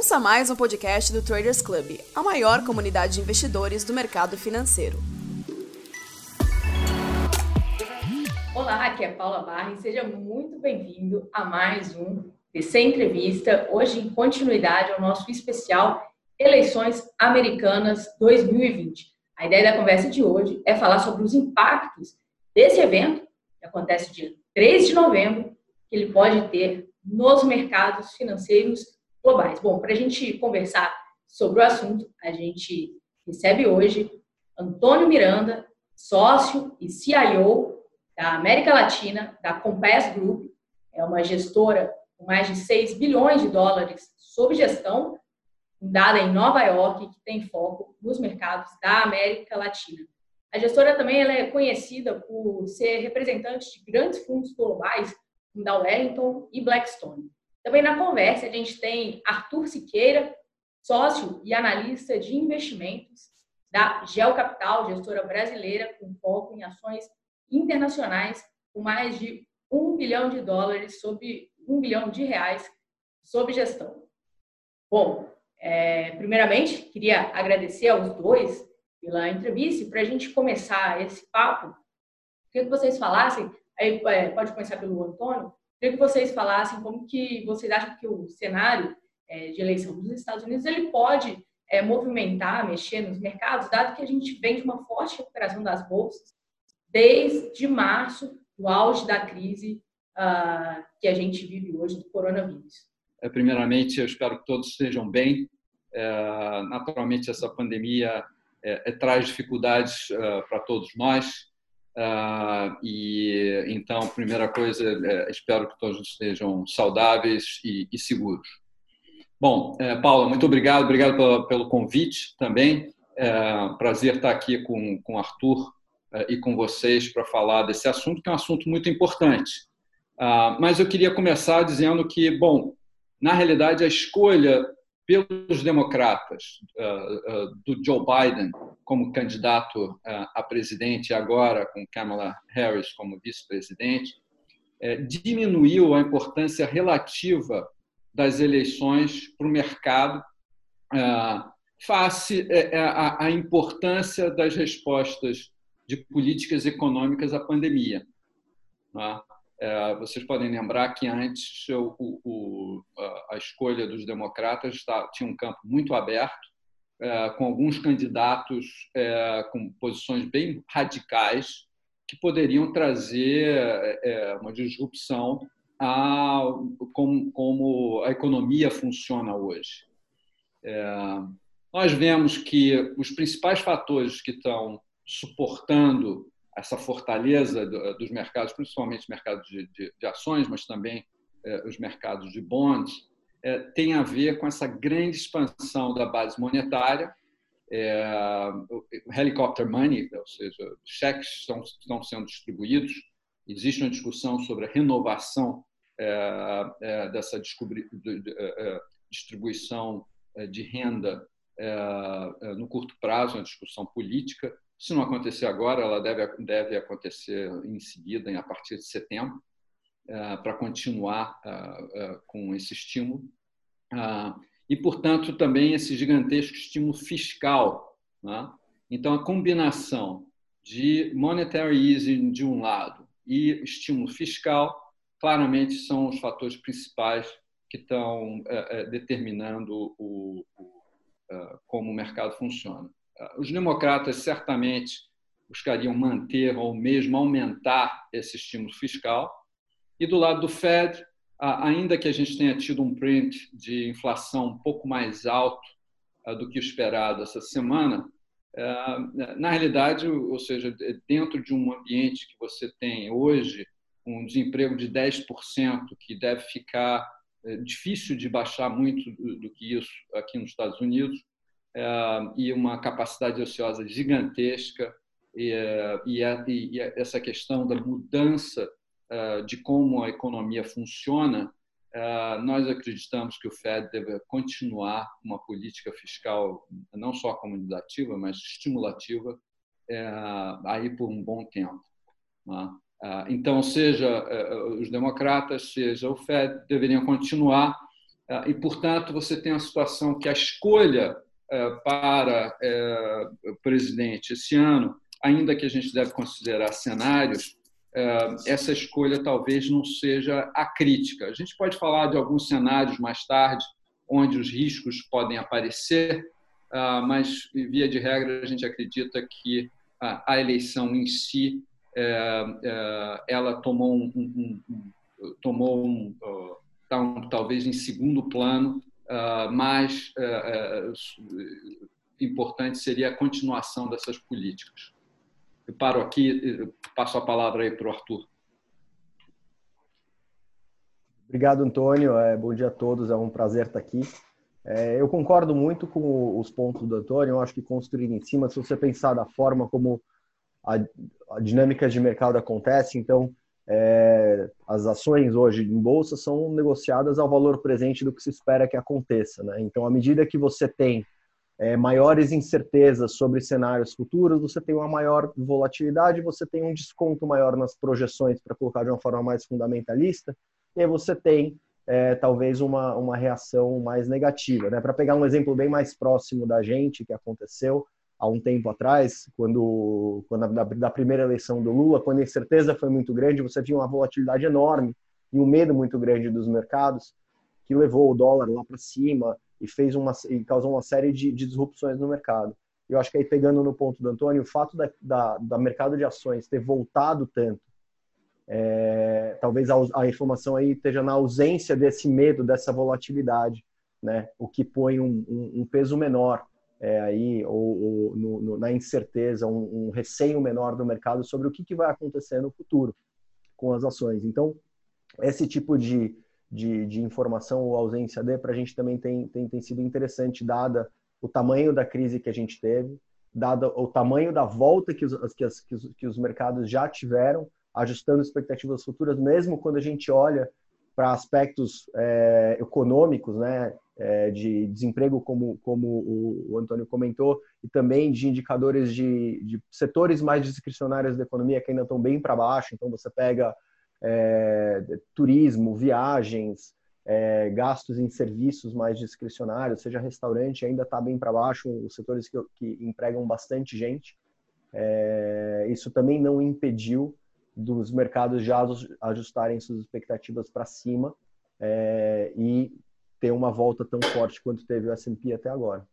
Ouça mais um podcast do Traders Club, a maior comunidade de investidores do mercado financeiro. Olá, aqui é Paula Barra e seja muito bem-vindo a mais um DC Entrevista, hoje em continuidade ao nosso especial Eleições Americanas 2020. A ideia da conversa de hoje é falar sobre os impactos desse evento, que acontece dia 3 de novembro, que ele pode ter nos mercados financeiros globais. Bom, para a gente conversar sobre o assunto, a gente recebe hoje Antônio Miranda, sócio e CIO da América Latina, da Compass Group, é uma gestora com mais de 6 bilhões de dólares sob gestão, fundada em Nova York, que tem foco nos mercados da América Latina. A gestora também ela é conhecida por ser representante de grandes fundos globais, como da Wellington e Blackstone. Também na conversa a gente tem Arthur Siqueira, sócio e analista de investimentos da Gel Capital, gestora brasileira com foco em ações internacionais, com mais de um bilhão de dólares sob um bilhão de reais sob gestão. Bom, é, primeiramente, queria agradecer aos dois pela entrevista para a gente começar esse papo, queria que vocês falassem, aí é, pode começar pelo Antônio, queria que vocês falassem como que vocês acham que o cenário é, de eleição dos Estados Unidos ele pode é, movimentar, mexer nos mercados, dado que a gente vem de uma forte recuperação das bolsas desde março, do auge da crise uh, que a gente vive hoje do coronavírus? É, primeiramente, eu espero que todos estejam bem. É, naturalmente, essa pandemia é, é, traz dificuldades uh, para todos nós. Uh, e então, primeira coisa, é, espero que todos estejam saudáveis e, e seguros. Bom, é, muito obrigado, obrigado pelo, pelo convite também. É prazer estar aqui com com Arthur e com vocês para falar desse assunto, que é um assunto muito importante. Ah, mas eu queria começar dizendo que, bom, na realidade, a escolha pelos democratas ah, ah, do Joe Biden como candidato a presidente, agora com Kamala Harris como vice-presidente, é, diminuiu a importância relativa das eleições para o mercado face é, é, à importância das respostas de políticas econômicas à pandemia. É, vocês podem lembrar que antes o, o, a escolha dos democratas tinha um campo muito aberto, é, com alguns candidatos é, com posições bem radicais que poderiam trazer uma disrupção a como, como a economia funciona hoje. Nós vemos que os principais fatores que estão suportando essa fortaleza dos mercados, principalmente mercados de, de, de ações, mas também eh, os mercados de bonds, eh, tem a ver com essa grande expansão da base monetária, é, helicopter money, ou seja, cheques estão, estão sendo distribuídos, existe uma discussão sobre a renovação é, dessa distribuição de renda no curto prazo, uma discussão política, se não acontecer agora, ela deve, deve acontecer em seguida, a partir de setembro, eh, para continuar eh, eh, com esse estímulo. E, portanto, também esse gigantesco estímulo fiscal. Né? Então, a combinação de monetary easing de um lado e estímulo fiscal, claramente são os fatores principais que estão determinando o, o, como o mercado funciona. Os democratas certamente buscariam manter ou mesmo aumentar esse estímulo fiscal. E do lado do Fed, ainda que a gente tenha tido um print de inflação um pouco mais alto do que esperado essa semana, na realidade, ou seja, dentro de um ambiente que você tem hoje um desemprego de 10%, que deve ficar é, difícil de baixar muito do que isso aqui nos Estados Unidos, é, e uma capacidade ociosa gigantesca e, é, e, essa questão da mudança é, de como a economia funciona, nós acreditamos que o Fed deve continuar uma política fiscal não só comunicativa, mas estimulativa aí por um bom tempo. Né? Então, seja os democratas, seja o Fed, deveriam continuar e, portanto, você tem uma situação que a escolha para o presidente esse ano, ainda que a gente deve considerar cenários, essa escolha talvez não seja a crítica. A gente pode falar de alguns cenários mais tarde, onde os riscos podem aparecer, mas, via de regra, a gente acredita que a eleição em si ela tomou um, um, um tomou um, tá um, talvez em segundo plano, mais importante seria a continuação dessas políticas. Eu paro aqui, passo a palavra aí para o Arthur. Obrigado, Antônio. É, bom dia a todos. É um prazer estar aqui. É, eu concordo muito com os pontos do Antônio. Eu acho que construir em cima, se você pensar da forma como a, a dinâmica de mercado acontece, então é, as ações hoje em bolsa são negociadas ao valor presente do que se espera que aconteça. Né? Então, à medida que você tem é, maiores incertezas sobre cenários futuros, você tem uma maior volatilidade, você tem um desconto maior nas projeções, para colocar de uma forma mais fundamentalista, e aí você tem é, talvez uma, uma reação mais negativa. Né? Para pegar um exemplo bem mais próximo da gente, que aconteceu há um tempo atrás, quando, quando da, da primeira eleição do Lula, quando a incerteza foi muito grande, você tinha uma volatilidade enorme e um medo muito grande dos mercados, que levou o dólar lá para cima, e fez uma e causou uma série de, de disrupções no mercado. Eu acho que aí pegando no ponto do Antônio, o fato da, da, da mercado de ações ter voltado tanto, é, talvez a, a, informação aí esteja na ausência desse medo, dessa volatilidade, né? O que põe um, um, um peso menor é, aí ou, ou no, no, na incerteza, um, um, receio menor do mercado sobre o que, que vai acontecer no futuro com as ações. Então, esse tipo de de, de informação ou ausência de, para a gente também tem, tem, tem sido interessante, dada o tamanho da crise que a gente teve, dado o tamanho da volta que os, que, as, que, os, que os mercados já tiveram, ajustando expectativas futuras, mesmo quando a gente olha para aspectos é, econômicos, né, é, de desemprego, como, como o, o, Antônio comentou, e também de indicadores de, de setores mais discricionários da economia que ainda estão bem para baixo. Então, você pega é, turismo, viagens, é, gastos em serviços mais discricionários, seja restaurante, ainda está bem para baixo, os setores que, que empregam bastante gente. É, isso também não impediu dos mercados já ajustarem suas expectativas para cima é, e ter uma volta tão forte quanto teve o S&P até agora.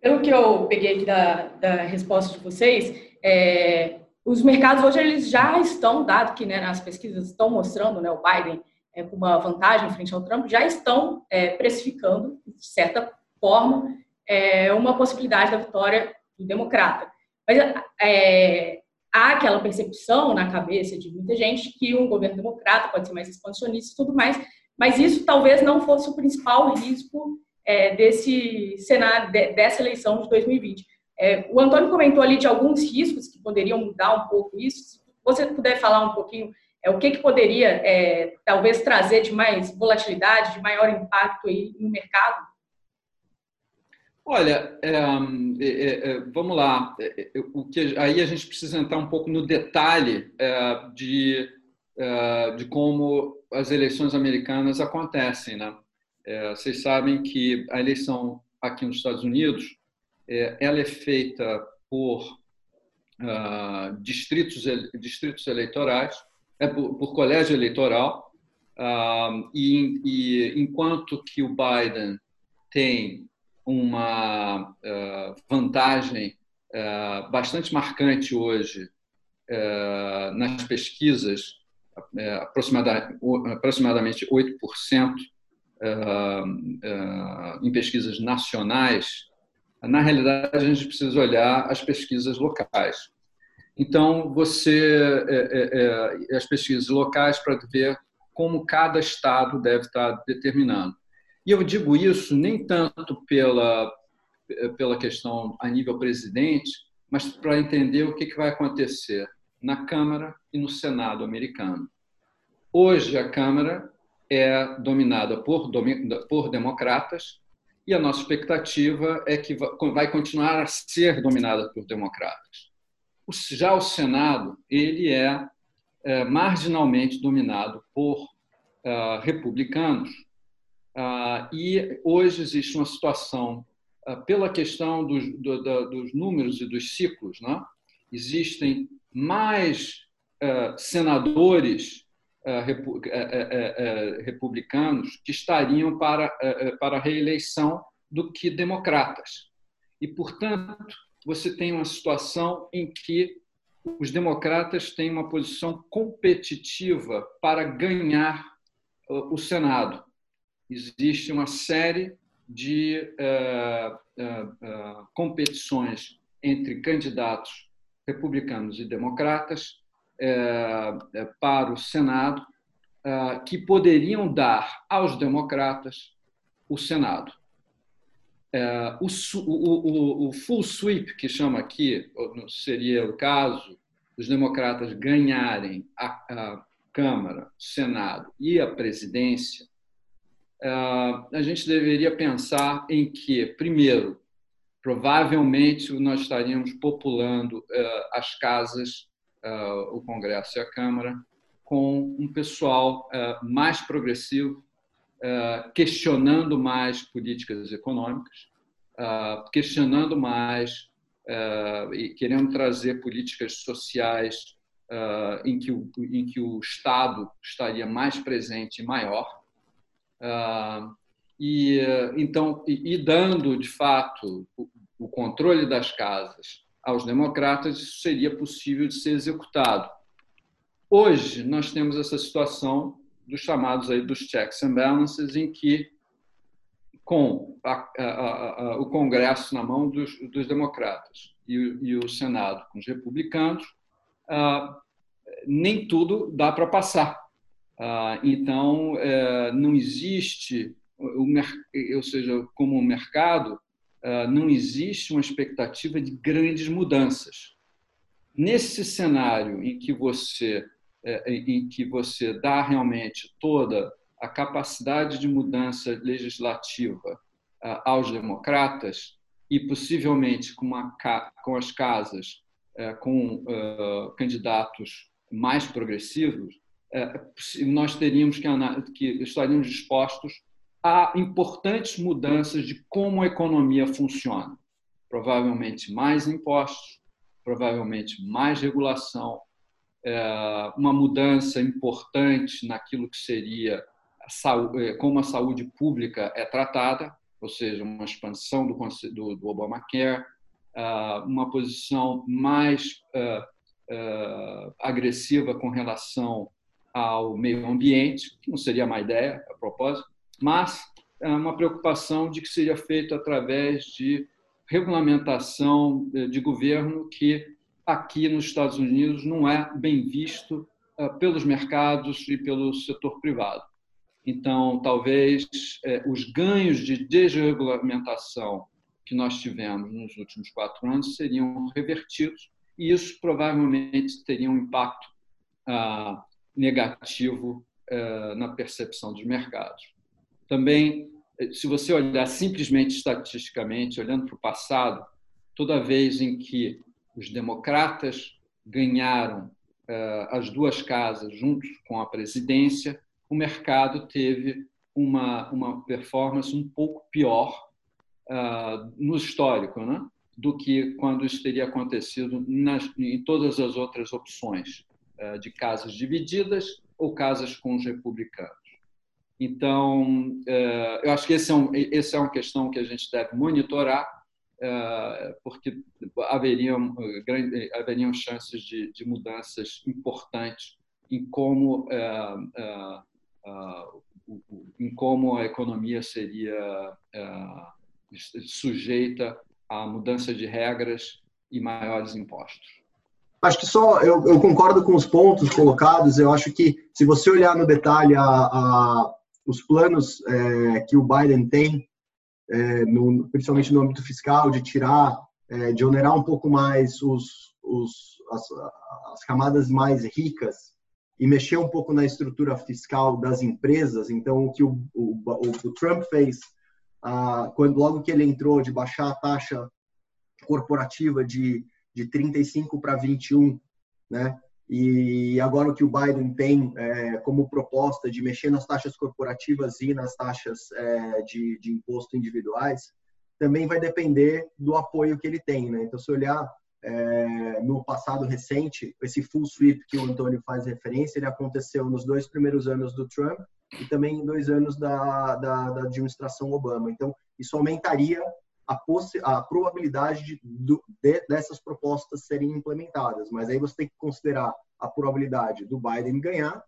Pelo que eu peguei aqui da, da resposta de vocês, é, os mercados hoje eles já estão, dado que né, nas pesquisas estão mostrando né, o Biden é, com uma vantagem frente ao Trump, já estão é, precificando, de certa forma, é, uma possibilidade da vitória do democrata. Mas é, há aquela percepção na cabeça de muita gente que um governo democrata pode ser mais expansionista e tudo mais, mas isso talvez não fosse o principal risco é, desse cenário, dessa eleição de 2020. É, o Antônio comentou ali de alguns riscos que poderiam mudar um pouco isso. Se você puder falar um pouquinho é, o que, que poderia é, talvez trazer de mais volatilidade, de maior impacto aí no mercado? Olha, é, é, é vamos lá. É, o que, aí a gente precisa entrar um pouco no detalhe de, de como as eleições americanas acontecem. Né? vocês sabem que a eleição aqui nos Estados Unidos é, ela é feita por uh, distritos, distritos eleitorais, é por, por colégio eleitoral, uh, e, e, enquanto que o Biden tem uma uh, vantagem bastante marcante hoje nas pesquisas, aproximadamente 8% em pesquisas nacionais, na realidade, a gente precisa olhar as pesquisas locais. Então, você é, é, é, as pesquisas locais para ver como cada estado deve estar determinando. E eu digo isso nem tanto pela pela questão a nível presidente, mas para entender o que vai acontecer na Câmara e no Senado americano. Hoje a Câmara é dominada por, por democratas e a nossa expectativa é que vai continuar a ser dominada por democratas. Já o Senado ele é, é marginalmente dominado por uh, republicanos, e hoje existe uma situação, pela questão dos, do, dos números e dos ciclos, né? existem mais senadores republicanos que estariam para, para a reeleição do que democratas. E, portanto, você tem uma situação em que os democratas têm uma posição competitiva para ganhar o Senado. Existe uma série de uh, uh, uh, competições entre candidatos republicanos e democratas para o Senado que poderiam dar aos democratas o Senado. O, o, o, full sweep, que chama aqui, seria o caso dos democratas ganharem a, a Câmara, o Senado e a presidência, a gente deveria pensar em que, primeiro, provavelmente nós estaríamos populando é, as casas, o Congresso e a Câmara, com um pessoal mais progressivo, questionando mais políticas econômicas, questionando mais e querendo trazer políticas sociais em que, o, em que o Estado estaria mais presente e maior. E, então, e, dando, de fato, o controle das casas aos democratas, isso seria possível de ser executado. Hoje, nós temos essa situação dos chamados aí dos checks and balances, em que, com a, a, a, o Congresso na mão dos, dos democratas e, e, o Senado com os republicanos, ah, nem tudo dá para passar. Ah, então, eh, não existe, o, ou seja, como o mercado, ah, não existe uma expectativa de grandes mudanças. Nesse cenário em que você é, em que você dá realmente toda a capacidade de mudança legislativa aos democratas e possivelmente com, uma, com as casas é, com candidatos mais progressivos, é, nós teríamos que, que estaríamos dispostos a importantes mudanças de como a economia funciona. Provavelmente mais impostos, provavelmente mais regulação, é, uma mudança importante naquilo que seria a é, como a saúde pública é tratada, ou seja, uma expansão do, do, do Obamacare, é, uma posição mais agressiva com relação ao meio ambiente, que não seria má ideia, a propósito, mas é uma preocupação de que seria feito através de regulamentação de governo que aqui nos Estados Unidos não é bem visto eh, pelos mercados e pelo setor privado. Então, talvez eh, os ganhos de desregulamentação que nós tivemos nos últimos quatro anos seriam revertidos e isso provavelmente teria um impacto ah, negativo eh, na percepção dos mercados. Também, se você olhar simplesmente estatisticamente, olhando para o passado, toda vez em que os democratas ganharam uh, as duas casas juntos com a presidência, o mercado teve uma, uma performance um pouco pior uh, no histórico, né? do que quando isso teria acontecido nas, em todas as outras opções uh, de casas divididas ou casas com os republicanos. Então, eu acho que é, um, esse é uma questão que a gente deve monitorar é, porque haveriam, haveriam chances de, de mudanças importantes em como, em como a economia seria sujeita à mudança de regras e maiores impostos. Acho que só eu, eu, concordo com os pontos colocados. Eu acho que se você olhar no detalhe a, a os planos é, que o Biden tem é, no, principalmente no âmbito fiscal, de tirar, é, de onerar um pouco mais os, os, as, as, camadas mais ricas e mexer um pouco na estrutura fiscal das empresas. Então, o que o, o, o Trump fez, ah, quando logo que ele entrou, de baixar a taxa corporativa de, de 35 para 21, né? E agora o que o Biden tem é, como proposta de mexer nas taxas corporativas e nas taxas é, de, de, imposto individuais, também vai depender do apoio que ele tem. Né? Então, se olhar é, no passado recente, esse full sweep que o Antônio faz referência, ele aconteceu nos dois primeiros anos do Trump e também em dois anos da, da, da administração Obama. Então, isso aumentaria a, a probabilidade de, de, dessas propostas serem implementadas. Mas aí você tem que considerar a probabilidade do Biden ganhar,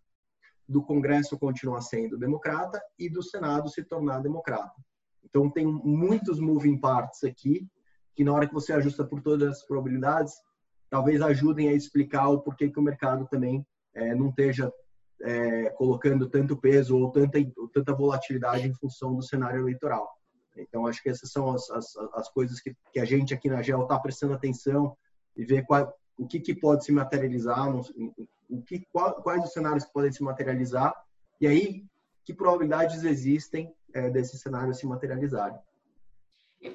do Congresso continuar sendo democrata e do Senado se tornar democrata. Então, tem muitos moving parts aqui que na hora que você ajusta por todas as probabilidades, talvez ajudem a explicar o porquê que o mercado também é, não esteja é, colocando tanto peso ou tanta, tanta volatilidade em função do cenário eleitoral. Então, acho que essas são as, as, as coisas que, que a gente aqui na GEL está prestando atenção e ver qual, o que, que pode se materializar, o que, qual, quais os cenários que podem se materializar e aí que probabilidades existem é, desses cenários se materializarem.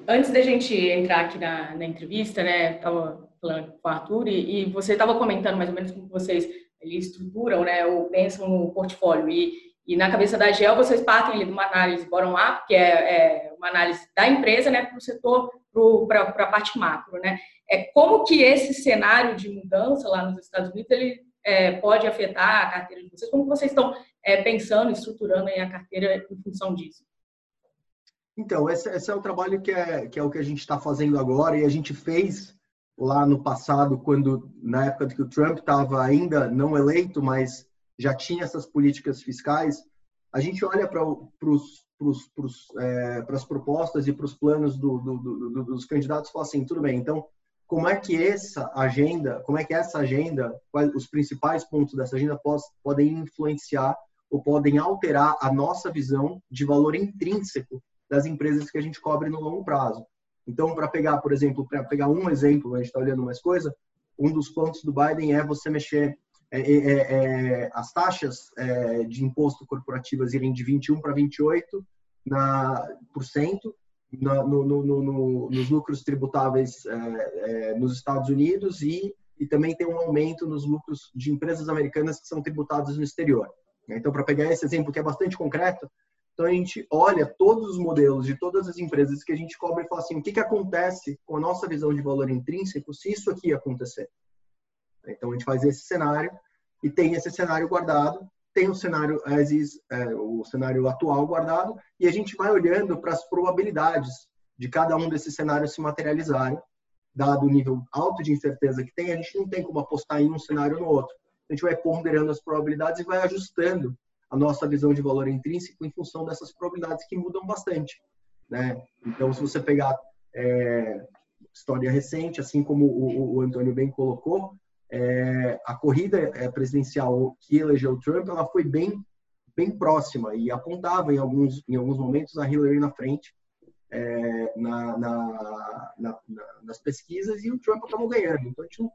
Antes da gente entrar aqui na, na entrevista, né, estava falando com o Arthur e, e você estava comentando mais ou menos como vocês estruturam, né, ou pensam no portfólio e, e na cabeça da GEL vocês partem de uma análise bottom-up, que é, é, uma análise da empresa, né, para o setor, para a parte macro, né. É como que esse cenário de mudança lá nos Estados Unidos ele é, pode afetar a carteira de vocês? Como vocês estão é, pensando, estruturando a carteira em função disso? Então, esse, esse, é o trabalho que é, que é o que a gente está fazendo agora e a gente fez lá no passado, quando na época que o Trump estava ainda não eleito, mas já tinha essas políticas fiscais, a gente olha para é, as propostas e para os planos do, do, do, dos candidatos e fala assim, tudo bem, então como é que essa agenda, como é que essa agenda, quais os principais pontos dessa agenda podem influenciar ou podem alterar a nossa visão de valor intrínseco das empresas que a gente cobre no longo prazo. Então, para pegar, por exemplo, para pegar um exemplo, a gente está olhando mais coisa, um dos pontos do Biden é você mexer é, é, é, é as taxas de imposto corporativas irem de 21 para 28 na, por cento na, no, no, no, nos lucros tributáveis nos Estados Unidos e, e também tem um aumento nos lucros de empresas americanas que são tributadas no exterior. Então, para pegar esse exemplo que é bastante concreto, então a gente olha todos os modelos de todas as empresas que a gente cobre e fala assim, o que, que acontece com a nossa visão de valor intrínseco se isso aqui acontecer? Então a gente faz esse cenário e tem esse cenário guardado, tem o cenário as is, é, o cenário atual guardado e a gente vai olhando para as probabilidades de cada um desses cenários se materializarem, dado o nível alto de incerteza que tem, a gente não tem como apostar em um cenário ou no outro. A gente vai ponderando as probabilidades e vai ajustando a nossa visão de valor intrínseco em função dessas probabilidades que mudam bastante. Né? Então, se você pegar é, história recente, assim como o, o Antônio bem colocou, é, a corrida é, presidencial que elegeu Trump, ela foi bem bem próxima e apontava em alguns em alguns momentos a Hillary na frente é, na, na, na, nas pesquisas e o Trump acabou ganhando. Então a gente não,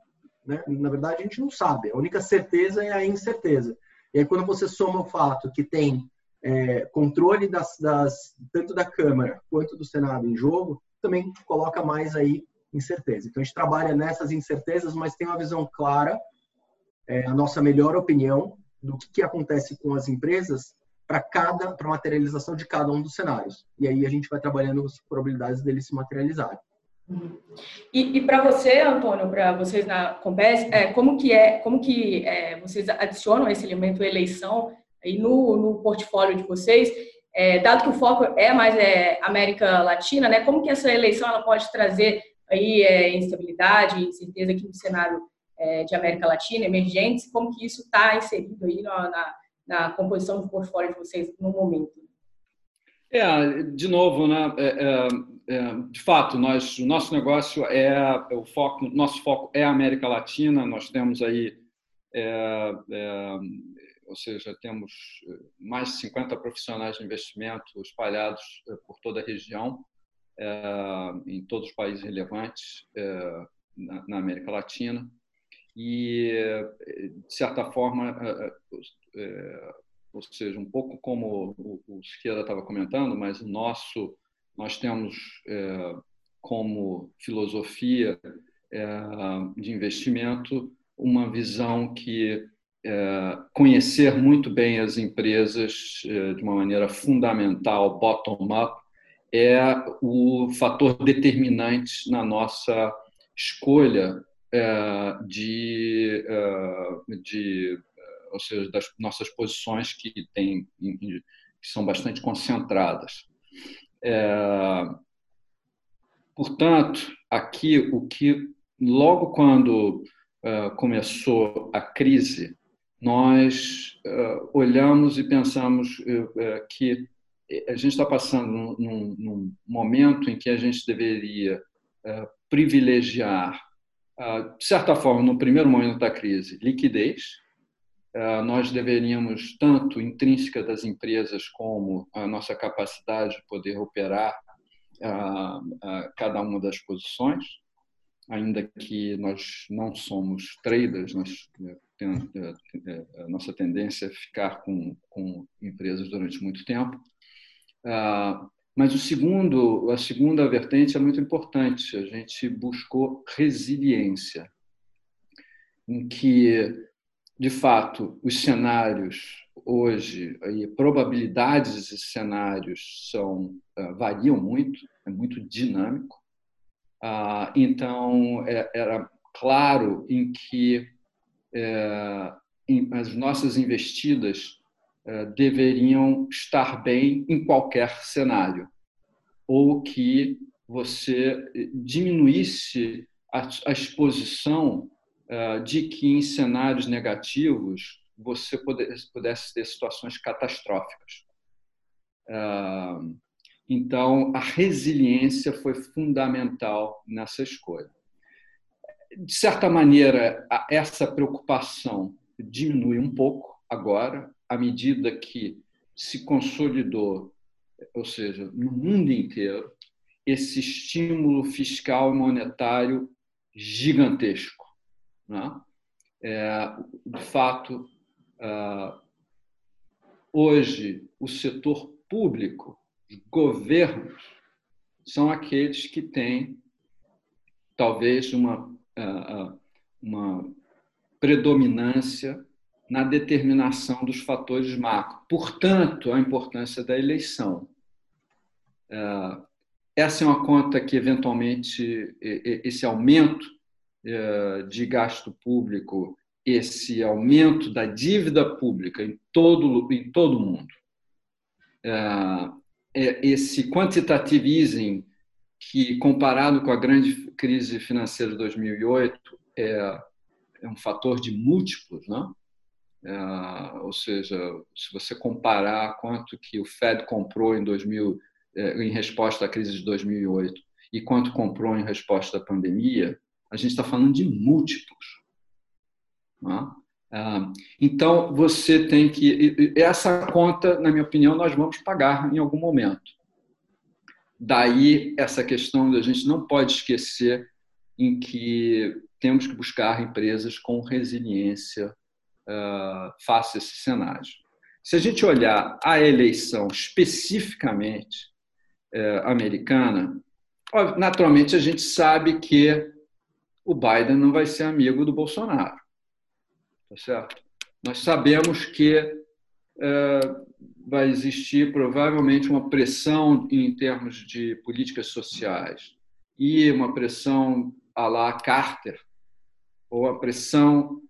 né, na verdade a gente não sabe. A única certeza é a incerteza. E aí, quando você soma o fato que tem é, controle das, das, tanto da Câmara quanto do Senado em jogo, também coloca mais aí incerteza. Então, a gente trabalha nessas incertezas, mas tem uma visão clara, é, a nossa melhor opinião do que, que acontece com as empresas para cada para materialização de cada um dos cenários. E aí a gente vai trabalhando as probabilidades deles se materializarem. E, e para você, Antônio, para vocês na Compes, é, como que é, como que é, vocês adicionam esse elemento eleição aí no, no portfólio de vocês? É, dado que o foco é mais é, América Latina, né? Como que essa eleição ela pode trazer aí é, instabilidade, incerteza aqui no cenário é, de América Latina, emergentes? Como que isso está inserido aí na, na, na composição do portfólio de vocês no momento? É, de novo, né? É, é, é, de fato, nós, o nosso negócio é o foco, nosso foco é a América Latina. Nós temos aí, é, é, ou seja, temos mais de 50 profissionais de investimento espalhados é, por toda a região, em todos os países relevantes na, na, América Latina. E, de certa forma, ou seja, um pouco como o, Siqueira estava comentando, mas o nosso, nós temos como filosofia de investimento uma visão que é, conhecer muito bem as empresas é, de uma maneira fundamental, bottom-up, é o fator determinante na nossa escolha é, de, é, de ou seja, das nossas posições que, tem, que são bastante concentradas. É, portanto, aqui o que logo quando é, começou a crise, nós é, olhamos e pensamos que a gente está passando num, num, momento em que a gente deveria privilegiar, de certa forma, no primeiro momento da crise, liquidez, nós deveríamos, tanto intrínseca das empresas como a nossa capacidade de poder operar cada uma das posições, ainda que nós não somos traders, nós, eh, a nossa tendência é ficar com, com empresas durante muito tempo. Mas o segundo, a segunda vertente é muito importante. A gente buscou resiliência, em que de fato, os cenários hoje, e probabilidades desses cenários são, uh, variam muito, é muito dinâmico. Uh, então, é, era claro em que em, as nossas investidas deveriam estar bem em qualquer cenário, ou que você diminuísse a, exposição eh, de que em cenários negativos você pudesse ter situações catastróficas. Eh, então, a resiliência foi fundamental nessa escolha. De certa maneira, essa preocupação diminui um pouco agora, à medida que se consolidou, ou seja, no mundo inteiro, esse estímulo fiscal e monetário gigantesco. Né? É, de fato, uh, hoje, o setor público, os governos, são aqueles que têm talvez uma, uh, uma predominância na determinação dos fatores macro. Portanto, a importância da eleição. Essa é uma conta que, eventualmente, esse aumento eh, de gasto público, esse aumento da dívida pública em todo em todo mundo, é, esse quantitative easing que comparado com a grande crise financeira de 2008 é, é um fator de múltiplos, né? É, ou seja, se você comparar quanto que o Fed comprou em 2000 em resposta à crise de 2008 e quanto comprou em resposta à pandemia, a gente está falando de múltiplos. Né? Então, você tem que. Essa conta, na minha opinião, nós vamos pagar em algum momento. Daí essa questão da gente não pode esquecer em que temos que buscar empresas com resiliência uh, face a esse cenário. Se a gente olhar a eleição especificamente uh, americana, naturalmente a gente sabe que o Biden não vai ser amigo do Bolsonaro. Tá certo? Nós sabemos que é, vai existir provavelmente uma pressão em termos de políticas sociais e uma pressão à la Carter, ou a pressão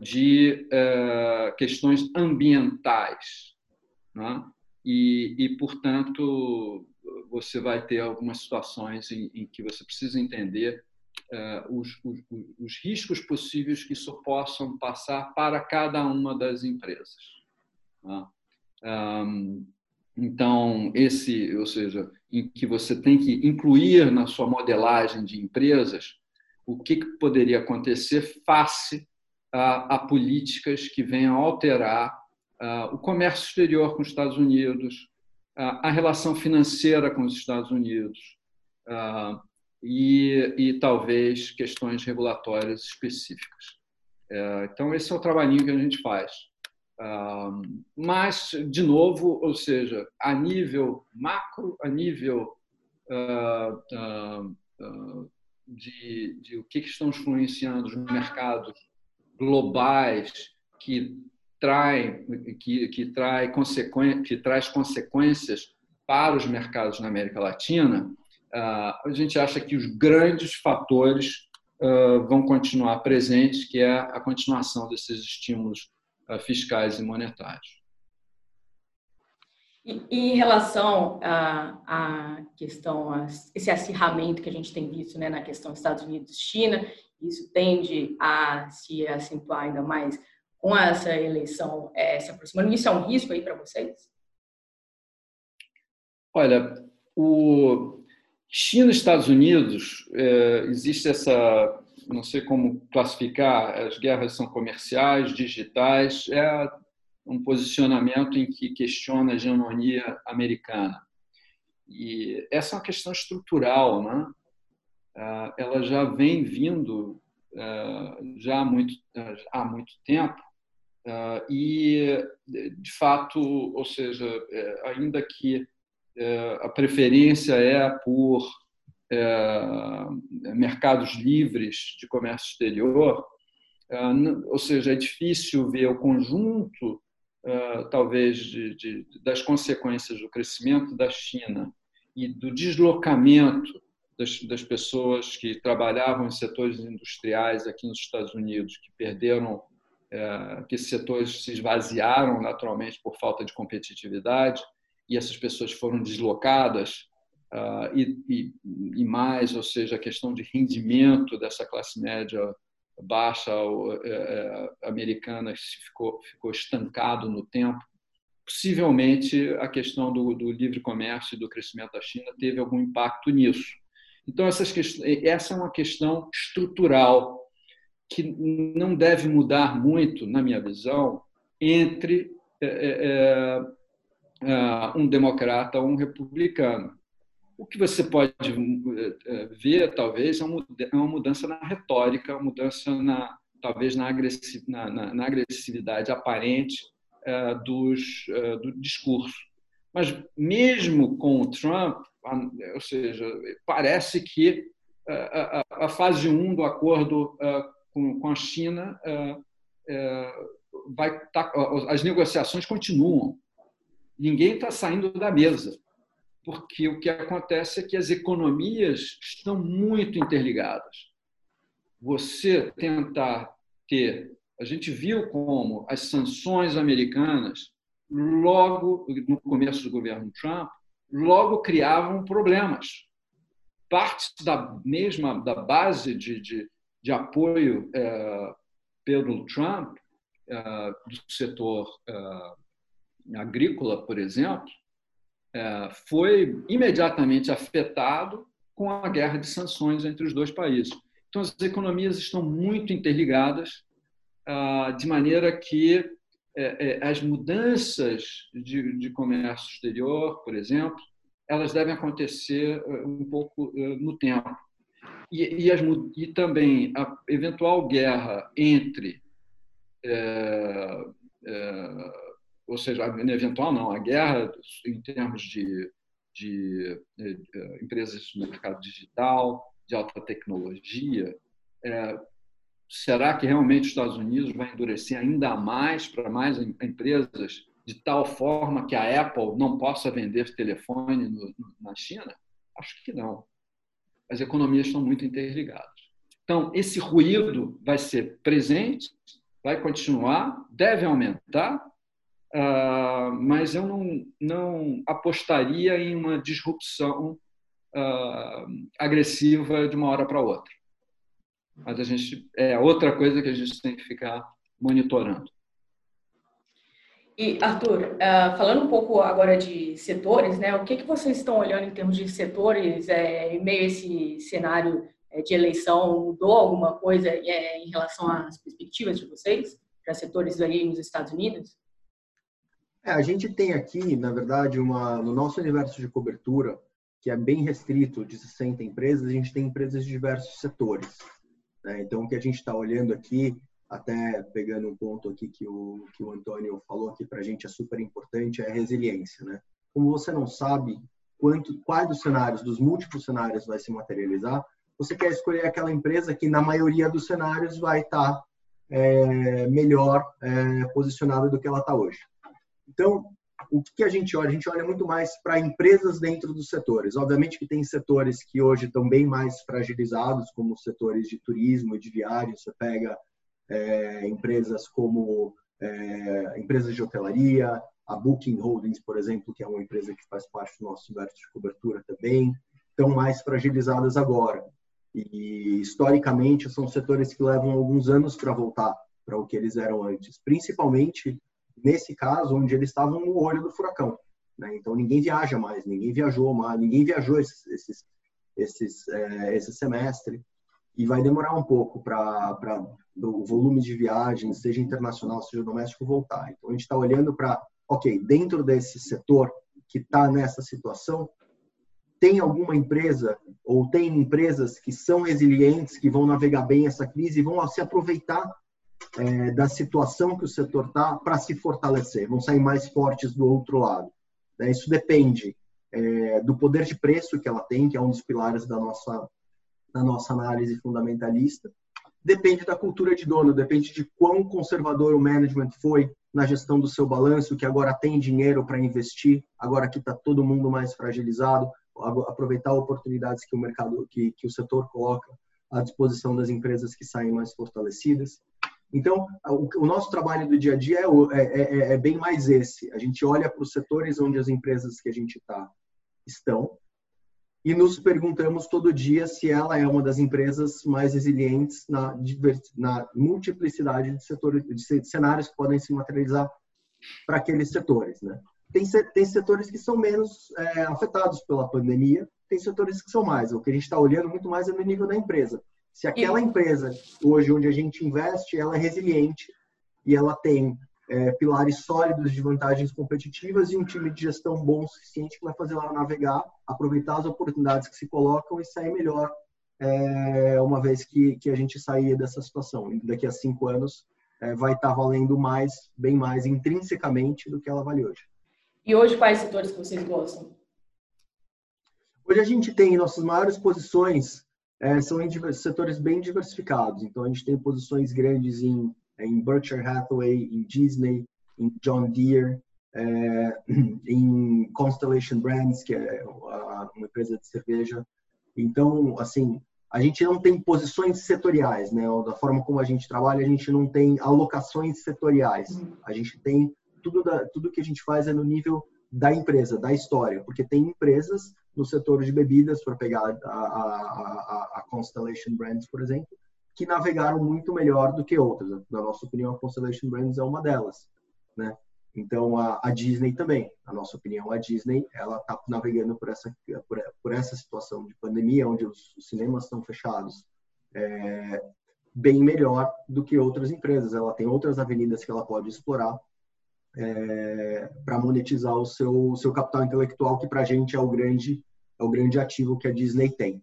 de é, questões ambientais. Né? E, e, portanto, você vai ter algumas situações em, em que você precisa entender uh, os, os, os, riscos possíveis que isso possam passar para cada uma das empresas. Tá? Um, então, esse, ou seja, em que você tem que incluir na sua modelagem de empresas o que, que poderia acontecer face a, políticas que venham alterar o comércio exterior com os Estados Unidos, a relação financeira com os Estados Unidos, e, e talvez questões regulatórias específicas. É, então, esse é o trabalhinho que a gente faz. mas, de novo, ou seja, a nível macro, a nível de, de, o que, que estão influenciando os mercados globais que trai que, que, trai que traz consequências para os mercados na América Latina, ah, a gente acha que os grandes fatores ah, vão continuar presentes, que é a continuação desses estímulos ah, fiscais e monetários. E, em relação à questão, a esse acirramento que a gente tem visto né, na questão Estados Unidos-China, isso tende a se acentuar ainda mais com essa eleição é, se aproximando. Isso é um risco aí para vocês? Olha, o China e Estados Unidos, é, existe essa, não sei como classificar, as guerras são comerciais, digitais, é um posicionamento em que questiona a hegemonia americana. E essa é uma questão estrutural, né? Ah, ela já vem vindo ah, já há muito, há muito tempo e, de fato, ou seja, é, ainda que é, a preferência é por é, mercados livres de comércio exterior, ou seja, é difícil ver o conjunto, talvez, de, de, das consequências do crescimento da China e do deslocamento das, das pessoas que trabalhavam em setores industriais aqui nos Estados Unidos, que perderam é, que esses setores se esvaziaram naturalmente por falta de competitividade e essas pessoas foram deslocadas uh, e, e, e, mais, ou seja, a questão de rendimento dessa classe média baixa é, é, americana ficou, ficou estancado no tempo. Possivelmente a questão do, do livre comércio e do crescimento da China teve algum impacto nisso. Então, essas, essa é uma questão estrutural que não deve mudar muito, na minha visão, entre é, é, é, um democrata ou um republicano. O que você pode é, ver, talvez, é uma mudança na retórica, uma mudança, na, talvez, na, agressividade aparente é, dos, é, do discurso. Mas, mesmo com o Trump, ou seja, parece que a, a, fase 1 um do acordo com, com a China, é, vai tá, as negociações continuam. Ninguém está saindo da mesa, porque o que acontece é que as economias estão muito interligadas. Você tentar ter. A gente viu como as sanções americanas, logo no começo do governo Trump, logo criavam problemas. Parte da mesma da base de, de de apoio é, pelo Trump é, do setor é, agrícola, por exemplo, foi imediatamente afetado com a guerra de sanções entre os dois países. Então, as economias estão muito interligadas, de maneira que as mudanças de, de comércio exterior, por exemplo, elas devem acontecer um pouco no tempo. E, e, as, e também a eventual guerra entre, é, é, ou seja, eventual não, a guerra em termos de, de, de é, empresas do mercado digital, de alta tecnologia, é, será que realmente os Estados Unidos vai endurecer ainda mais para mais empresas de tal forma que a Apple não possa vender telefone no, na China? Acho que não as economias estão muito interligadas. Então, esse ruído vai ser presente, vai continuar, deve aumentar, ah, mas eu não, não apostaria em uma disrupção ah, agressiva de uma hora para outra. Mas a gente é outra coisa que a gente tem que ficar monitorando. E, Arthur, uh, falando um pouco agora de setores, né, o que, que vocês estão olhando em termos de setores é, em meio a esse cenário é, de eleição? Mudou alguma coisa é, em relação às perspectivas de vocês para setores aí nos Estados Unidos? É, a gente tem aqui, na verdade, uma, no nosso universo de cobertura, que é bem restrito, de 60 empresas, a gente tem empresas de diversos setores. Né? Então, o que a gente está olhando aqui até pegando um ponto aqui que o, que o Antônio falou aqui para a gente é super importante, é a resiliência, né? Como você não sabe quanto, quais dos cenários, dos múltiplos cenários vai se materializar, você quer escolher aquela empresa que na maioria dos cenários vai estar tá, é, melhor é, posicionada do que ela está hoje. Então, o que a gente olha? A gente olha muito mais para empresas dentro dos setores. Obviamente que tem setores que hoje estão bem mais fragilizados, como setores de turismo e de viagem. Você pega é, empresas como é, empresas de hotelaria, a Booking Holdings, por exemplo, que é uma empresa que faz parte do nosso universo de cobertura também, estão mais fragilizadas agora. E historicamente são setores que levam alguns anos para voltar para o que eles eram antes, principalmente nesse caso onde eles estavam no olho do furacão. Né? Então ninguém viaja mais, ninguém viajou mais, ninguém viajou esses, esses, esses é, esse semestre e vai demorar um pouco para o volume de viagens, seja internacional, seja doméstico, voltar. Então a gente está olhando para, ok, dentro desse setor que está nessa situação, tem alguma empresa ou tem empresas que são resilientes, que vão navegar bem essa crise e vão se aproveitar é, da situação que o setor está para se fortalecer, vão sair mais fortes do outro lado. Né? Isso depende é, do poder de preço que ela tem, que é um dos pilares da nossa, da nossa análise fundamentalista. Depende da cultura de dono, depende de quão conservador o management foi na gestão do seu balanço, que agora tem dinheiro para investir, agora que está todo mundo mais fragilizado, aproveitar oportunidades que o mercado, que, que o setor coloca à disposição das empresas que saem mais fortalecidas. Então, o, nosso trabalho do dia a dia é, é, é, é bem mais esse. A gente olha para os setores onde as empresas que a gente está estão e nos perguntamos todo dia se ela é uma das empresas mais resilientes na, na multiplicidade de, setores, de cenários que podem se materializar para aqueles setores, né? Tem, tem setores que são menos é, afetados pela pandemia, tem setores que são mais. O que a gente está olhando muito mais é no nível da empresa. Se aquela empresa, hoje, onde a gente investe, ela é resiliente e ela tem é, pilares sólidos de vantagens competitivas e um time de gestão bom o suficiente que vai fazer ela navegar, aproveitar as oportunidades que se colocam e sair melhor é, uma vez que, que a gente sair dessa situação. E daqui a cinco anos é, vai estar tá valendo mais, bem mais intrinsecamente do que ela vale hoje. E hoje, quais setores que vocês gostam? Hoje a gente tem nossas maiores posições é, são em setores bem diversificados. Então a gente tem posições grandes em, em Berkshire Hathaway, em Disney, em John Deere, é, em Constellation Brands, que é uma empresa de cerveja. Então, assim, a gente não tem posições setoriais, né? Da forma como a gente trabalha, a gente não tem alocações setoriais. A gente tem tudo, da, tudo que a gente faz é no nível da empresa, da história, porque tem empresas no setor de bebidas, para pegar a, a, a, Constellation Brands, por exemplo, que navegaram muito melhor do que outras. Na nossa opinião, a Constellation Brands é uma delas, né? Então a, a Disney também, na nossa opinião, a Disney ela está navegando por essa por, por, essa situação de pandemia, onde os, os cinemas estão fechados, é, bem melhor do que outras empresas. Ela tem outras avenidas que ela pode explorar é, para monetizar o seu, seu capital intelectual, que para a gente é o grande é o grande ativo que a Disney tem.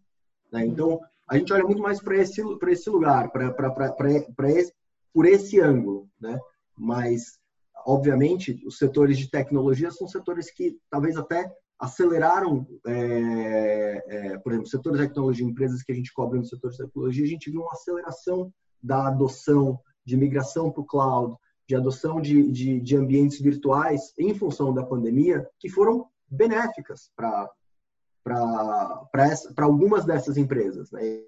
Né? Então, a gente olha muito mais para esse, esse lugar, pra, pra, pra, pra, esse, por esse ângulo. Né? Mas, obviamente, os setores de tecnologia são setores que talvez até aceleraram, é, é, por exemplo, setor de tecnologia, empresas que a gente cobre no setor de tecnologia, a gente viu uma aceleração da adoção de migração para o cloud, de adoção de, de, de ambientes virtuais em função da pandemia, que foram benéficas para algumas dessas empresas. Né?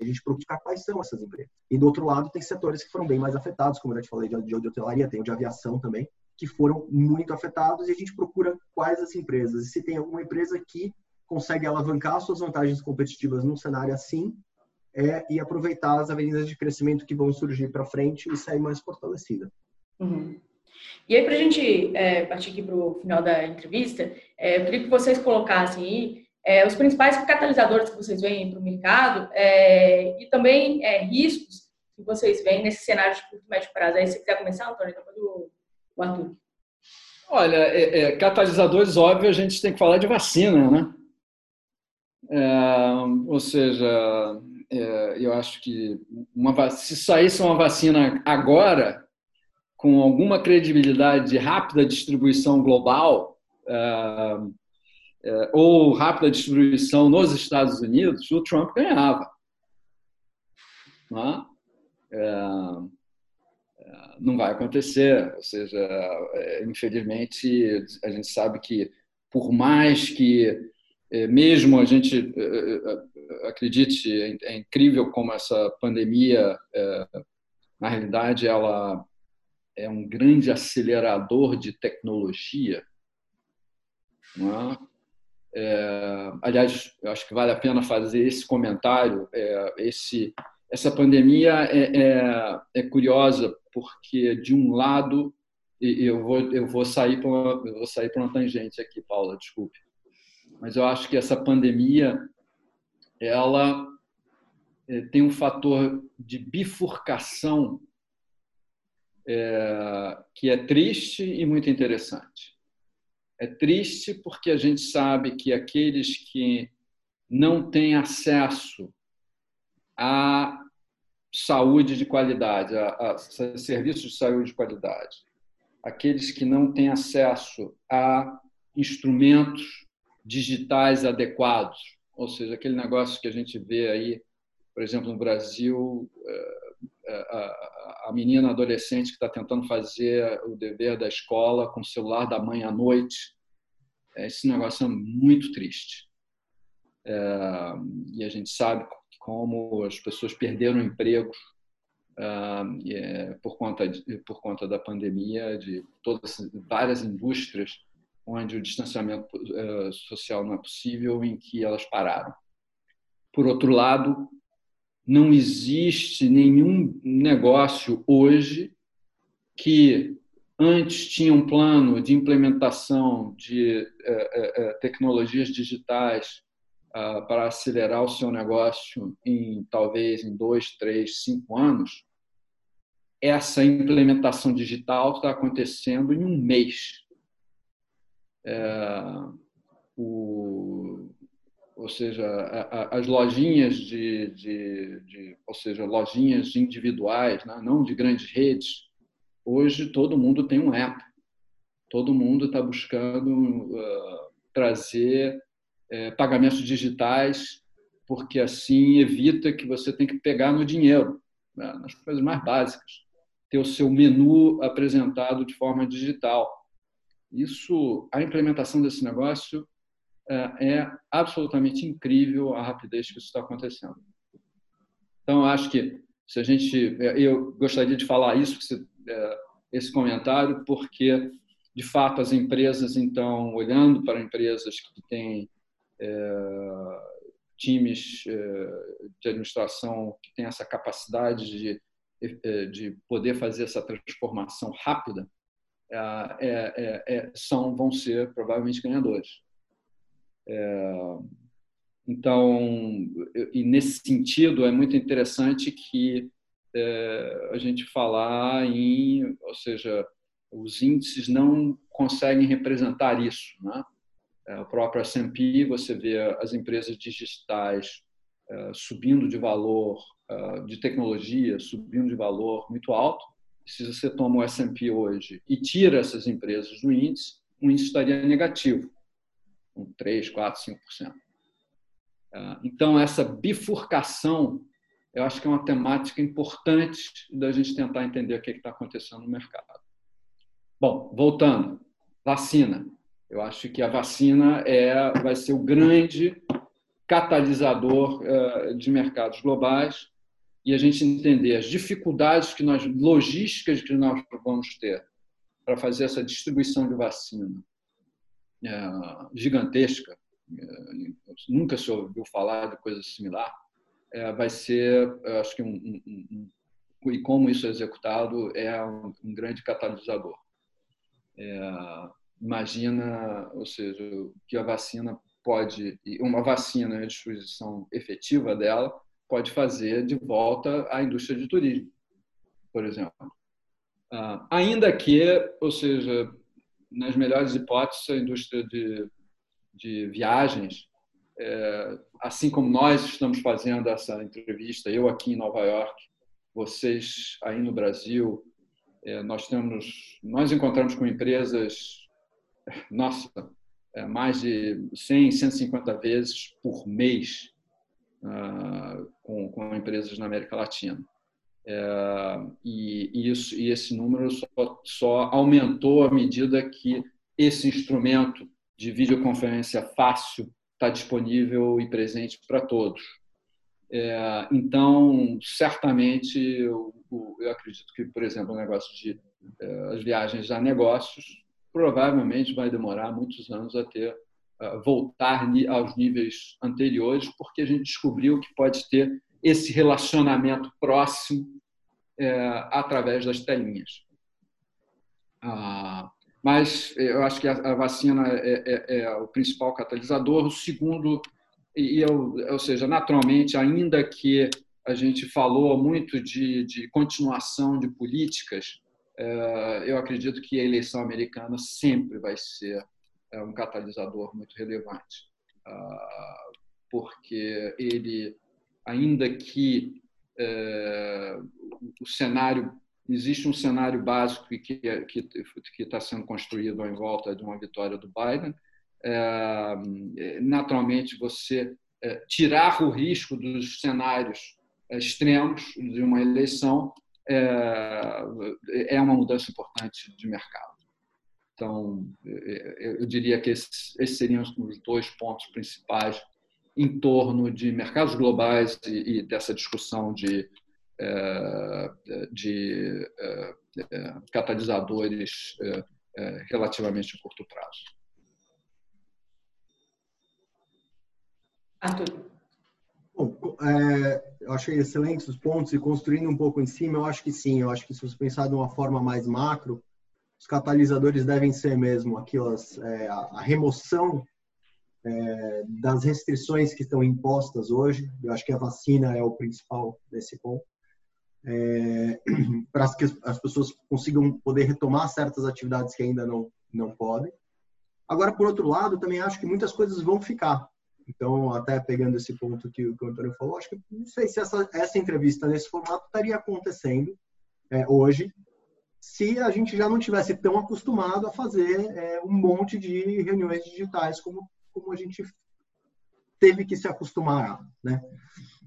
A gente procura quais são essas empresas. E do outro lado, tem setores que foram bem mais afetados, como eu já te falei, de, de, de hotelaria, tem o de aviação também, que foram muito afetados, e a gente procura quais as empresas. E se tem alguma empresa que consegue alavancar suas vantagens competitivas num cenário assim, é, e aproveitar as avenidas de crescimento que vão surgir para frente e sair mais fortalecida. Uhum. E aí, para a gente é, partir aqui para o final da entrevista, é, eu queria que vocês colocassem aí é, os principais catalisadores que vocês veem para o mercado é, e também é, riscos que vocês veem nesse cenário de curto e médio prazo. Aí, se você quiser começar, Antônio, depois do, do Arthur. Olha, é, catalisadores, óbvio, a gente tem que falar de vacina, né? ou seja, eu acho que uma, se saísse uma vacina agora, com alguma credibilidade de rápida distribuição global uh, uh, ou rápida distribuição nos Estados Unidos, o Trump ganhava. não, é? É, não vai acontecer. Ou seja, é, infelizmente, a gente sabe que, por mais que é, mesmo a gente é, é, acredite, é incrível como essa pandemia, na realidade, ela é um grande acelerador de tecnologia. É? É, aliás, eu acho que vale a pena fazer esse comentário. É, esse, essa pandemia é, é, é, curiosa porque, de um lado, eu vou, eu vou sair para uma, eu vou sair para uma tangente aqui, Paula, desculpe. Mas eu acho que essa pandemia ela é, tem um fator de bifurcação é, que é triste e muito interessante. É triste porque a gente sabe que aqueles que não têm acesso a saúde de qualidade, a, a, serviços de saúde de qualidade, aqueles que não têm acesso a instrumentos digitais adequados, ou seja, aquele negócio que a gente vê aí, por exemplo, no Brasil, é, é, a menina adolescente que está tentando fazer o dever da escola com o celular da mãe à noite. É, esse negócio é muito triste. E a gente sabe como as pessoas perderam empregos por, conta por conta da pandemia, de todas várias indústrias onde o distanciamento é, social não é possível, em que elas pararam. Por outro lado, não existe nenhum negócio hoje que antes tinha um plano de implementação de é, é, tecnologias digitais ah, para acelerar o seu negócio em talvez em dois, três, cinco anos. Essa implementação digital está acontecendo em um mês. É, o, ou seja, a, a, as lojinhas de, de, de, ou seja, lojinhas individuais, né? não de grandes redes. Hoje todo mundo tem um app, todo mundo está buscando uh, trazer uh, pagamentos digitais, porque assim evita que você tenha que pegar no dinheiro, né? nas coisas mais básicas, ter o seu menu apresentado de forma digital. Isso, a implementação desse negócio é, é absolutamente incrível a rapidez que isso está acontecendo. Então, acho que se a gente, é, eu gostaria de falar isso, é, esse comentário, porque de fato as empresas então olhando para empresas que têm é, times de administração que têm essa capacidade de de poder fazer essa transformação rápida, é, é, são vão ser provavelmente ganhadores. É, então, e nesse sentido, é muito interessante que é, a gente falar em, ou seja, os índices não conseguem representar isso, né? É, o próprio S&P, você vê as empresas digitais é, subindo de valor, é, de tecnologia subindo de valor muito alto. Se você toma o S&P hoje e tira essas empresas do índice, o índice estaria negativo com 3, 4, 5%. Então, essa bifurcação, eu acho que é uma temática importante da gente tentar entender o que está acontecendo no mercado. Bom, voltando, vacina. Eu acho que a vacina é, vai ser o grande catalisador uh, de mercados globais e a gente entender as dificuldades que nós, logísticas que nós vamos ter para fazer essa distribuição de vacina. É, gigantesca, é, nunca se ouviu falar de coisa similar, é, vai ser, acho que, um, um, um, e como isso é executado, é um, grande catalisador. É, imagina, ou seja, que a vacina pode, uma vacina, a distribuição efetiva dela, pode fazer de volta a indústria de turismo, por exemplo. Ah, ainda que, ou seja, nas melhores hipóteses, a indústria de, de viagens, é, assim como nós estamos fazendo essa entrevista, eu aqui em Nova York, vocês aí no Brasil, é, nós temos, nós encontramos com empresas, nossa, é, mais de 100, 150 vezes por mês com, com empresas na América Latina. É, e, isso, e esse número só, só aumentou à medida que esse instrumento de videoconferência fácil está disponível e presente para todos. É, então, certamente, eu, eu, acredito que, por exemplo, o negócio de é, as viagens a negócios provavelmente vai demorar muitos anos a ter voltar aos níveis anteriores, porque a gente descobriu que pode ter esse relacionamento próximo é, através das telinhas. Ah, mas eu acho que a, vacina é, é, é, o principal catalisador. O segundo, e eu, ou seja, naturalmente, ainda que a gente falou muito de, de continuação de políticas, é, eu acredito que a eleição americana sempre vai ser é, um catalisador muito relevante, ah, porque ele, ainda que é, o cenário existe um cenário básico que está sendo construído em volta de uma vitória do Biden. É, naturalmente, você é, tirar o risco dos cenários extremos de uma eleição é, é uma mudança importante de mercado. Então, eu diria que esses, esses seriam os dois pontos principais em torno de mercados globais e, dessa discussão de, eh, de catalisadores relativamente curto prazo. Arthur. Bom, é, eu achei excelentes os pontos e construindo um pouco em cima, eu acho que sim. Eu acho que se você pensar de uma forma mais macro, os catalisadores devem ser mesmo aquelas é, a, remoção é, das restrições que estão impostas hoje. Eu acho que a vacina é o principal desse ponto. É, para que as pessoas consigam poder retomar certas atividades que ainda não não podem. Agora, por outro lado, também acho que muitas coisas vão ficar. Então, até pegando esse ponto que, que o Antônio falou, acho que não sei se essa, essa entrevista nesse formato estaria acontecendo é, hoje, se a gente já não tivesse tão acostumado a fazer é, um monte de reuniões digitais como, como a gente teve que se acostumar, né?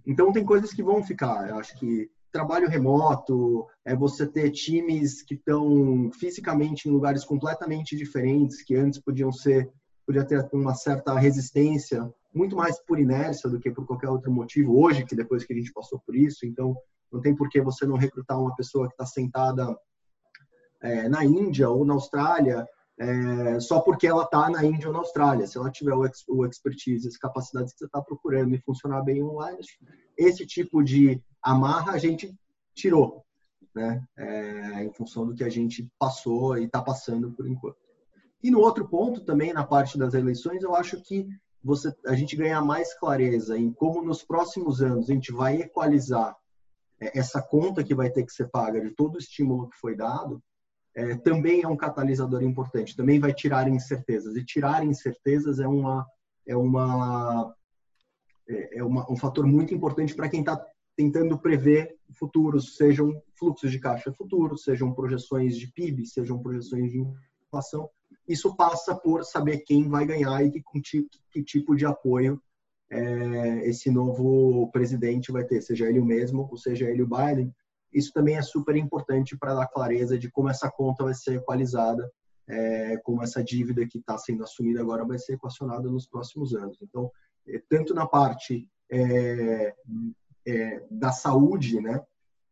Então tem coisas que vão ficar. Eu acho que trabalho remoto, é você ter times que estão fisicamente em lugares completamente diferentes, que antes podiam ser, podia ter uma certa resistência, muito mais por inércia do que por qualquer outro motivo. Hoje, que depois que a gente passou por isso, então não tem por que você não recrutar uma pessoa que está sentada é, na Índia ou na Austrália é, só porque ela está na Índia ou na Austrália. Se ela tiver o, ex, o expertise, as capacidades que você está procurando e funcionar bem online, esse tipo de amarra a gente tirou, né? É, em função do que a gente passou e está passando por enquanto. E no outro ponto também, na parte das eleições, eu acho que você, a gente ganha mais clareza em como nos próximos anos a gente vai equalizar é, essa conta que vai ter que ser paga de todo o estímulo que foi dado, é, também é um catalisador importante, também vai tirar incertezas. E tirar incertezas é uma é uma é, é uma, um fator muito importante para quem está tentando prever futuros, sejam fluxos de caixa futuros, sejam projeções de PIB, sejam projeções de inflação. Isso passa por saber quem vai ganhar e que, que, tipo de apoio é, esse novo presidente vai ter, seja ele o mesmo ou seja ele o Biden isso também é super importante para dar clareza de como essa conta vai ser equalizada, é, como essa dívida que está sendo assumida agora vai ser equacionada nos próximos anos. Então, é, tanto na parte é, é, da saúde, né,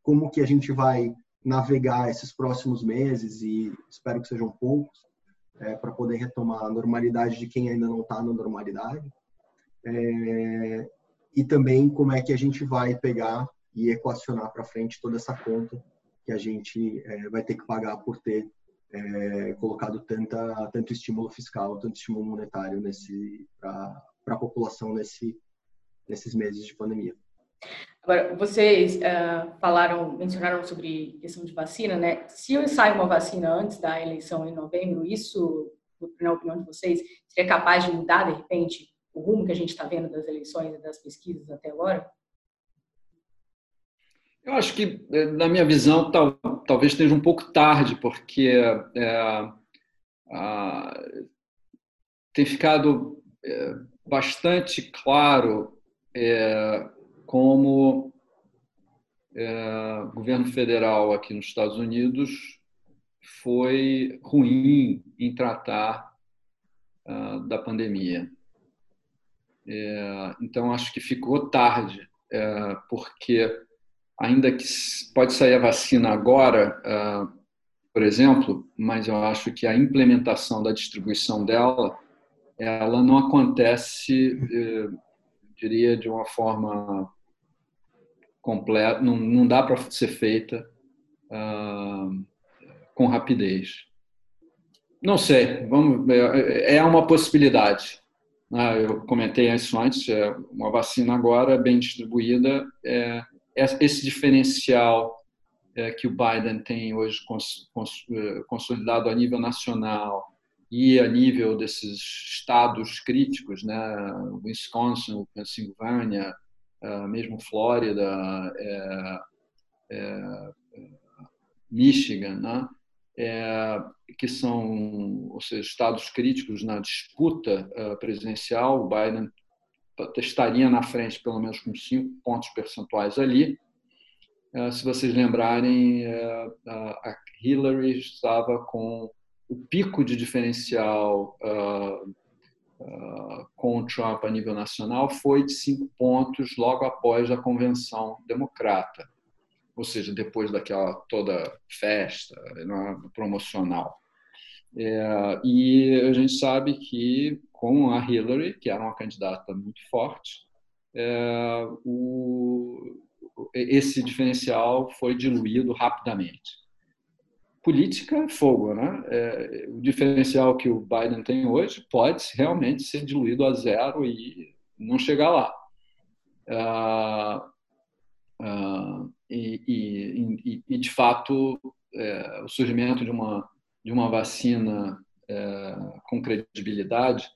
como que a gente vai navegar esses próximos meses e espero que sejam poucos é, para poder retomar a normalidade de quem ainda não está na normalidade é, e também como é que a gente vai pegar e equacionar para frente toda essa conta que a gente é, vai ter que pagar por ter é, colocado tanta, tanto estímulo fiscal, tanto estímulo monetário para a população nesse, nesses meses de pandemia. Agora, vocês uh, falaram, mencionaram sobre questão de vacina, né? Se sai uma vacina antes da eleição em novembro, isso, na opinião de vocês, seria capaz de mudar, de repente, o rumo que a gente está vendo das eleições e das pesquisas até agora? Eu acho que, eh, na minha visão, tal, talvez esteja um pouco tarde, porque é, tem ficado é, bastante claro é, como o governo federal aqui nos Estados Unidos foi ruim em tratar uh, da pandemia. Então, acho que ficou tarde, porque ainda que pode sair a vacina agora, uh, por exemplo, mas eu acho que a implementação da distribuição dela, ela não acontece, eh, diria, de uma forma completa, não, não dá para ser feita uh, com rapidez. Não sei, vamos, é, é uma possibilidade. Né? Eu comentei isso antes, é uma vacina agora bem distribuída, é, é esse diferencial é, que o Biden tem hoje é, consolidado a nível nacional e a nível desses estados críticos, né, Wisconsin, Pensilvânia, uh, mesmo Flórida, é, é, Michigan, né, é, que são ou seja, estados críticos na disputa presidencial. O Biden estaria na frente pelo menos com cinco pontos percentuais ali. Uh, se vocês lembrarem, uh, a Hillary estava com o pico de diferencial uh, com o Trump a nível nacional foi de cinco pontos logo após a convenção democrata, ou seja, depois daquela toda festa né, promocional. É, e a gente sabe que com a Hillary, que era uma candidata muito forte, é, o, esse diferencial foi diluído rapidamente política fogo, né? É, o diferencial que o Biden tem hoje pode realmente ser diluído a zero e não chegar lá. Ah, ah, e, e, e, de fato, é, o surgimento de uma de uma vacina é, com credibilidade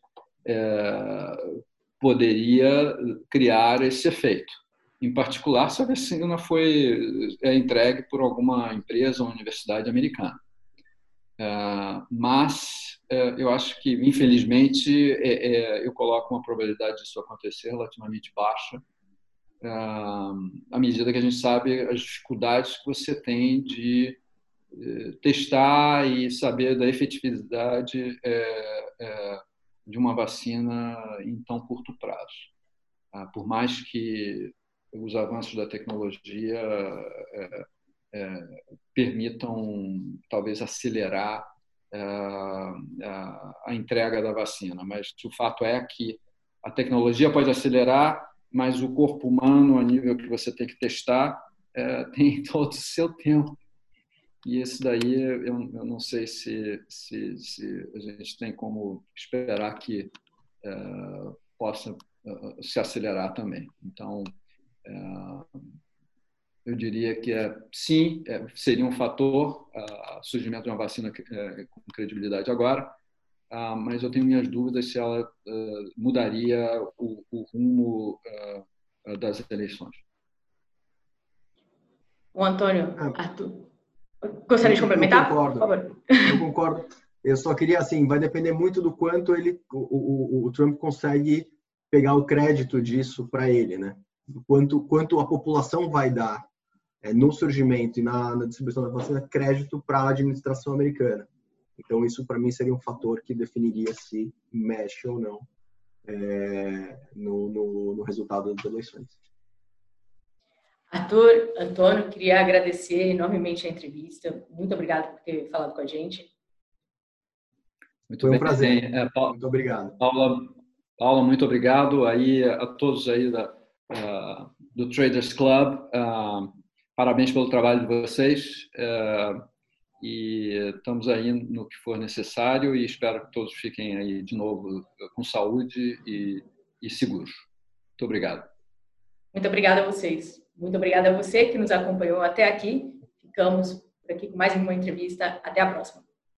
é, poderia criar esse efeito em particular se a vacina foi é entregue por alguma empresa ou universidade americana. É, mas é, eu acho que, infelizmente, é, eu coloco uma probabilidade disso acontecer relativamente baixa, à medida que a gente sabe as dificuldades que você tem de testar e saber da efetividade de uma vacina em tão curto prazo. Por mais que os avanços da tecnologia permitam talvez acelerar a, entrega da vacina, mas o fato é que a tecnologia pode acelerar, mas o corpo humano, a nível que você tem que testar, tem todo o seu tempo. E esse daí, eu, eu não sei se, se, se, a gente tem como esperar que é, possa é, se acelerar também. Então, é, eu diria que é, sim, é, seria um fator o surgimento de uma vacina é, com credibilidade agora, ah, mas eu tenho minhas dúvidas se ela mudaria o, o rumo das eleições. O Antônio, Arthur, gostaria de complementar? Eu concordo. Eu concordo. Eu só queria assim, vai depender muito do quanto ele, o, o, o Trump consegue pegar o crédito disso para ele, né? quanto, quanto a população vai dar é, no surgimento e na, na distribuição da vacina crédito para a administração americana. Então, isso para mim seria um fator que definiria se mexe ou não é, no, no, no, resultado das eleições. Arthur, Antônio, queria agradecer enormemente a entrevista. Muito obrigado por ter falado com a gente. Muito Foi um bem. prazer. É, Paula, muito obrigado. Paula, Paula, muito obrigado aí a todos aí da, uh, do Traders Club. Uh, parabéns pelo trabalho de vocês uh, e estamos aí no que for necessário e espero que todos fiquem aí de novo com saúde e, e seguros. Muito obrigado. Muito obrigada a vocês. Muito obrigada a você que nos acompanhou até aqui. Ficamos por aqui com mais uma entrevista. Até a próxima.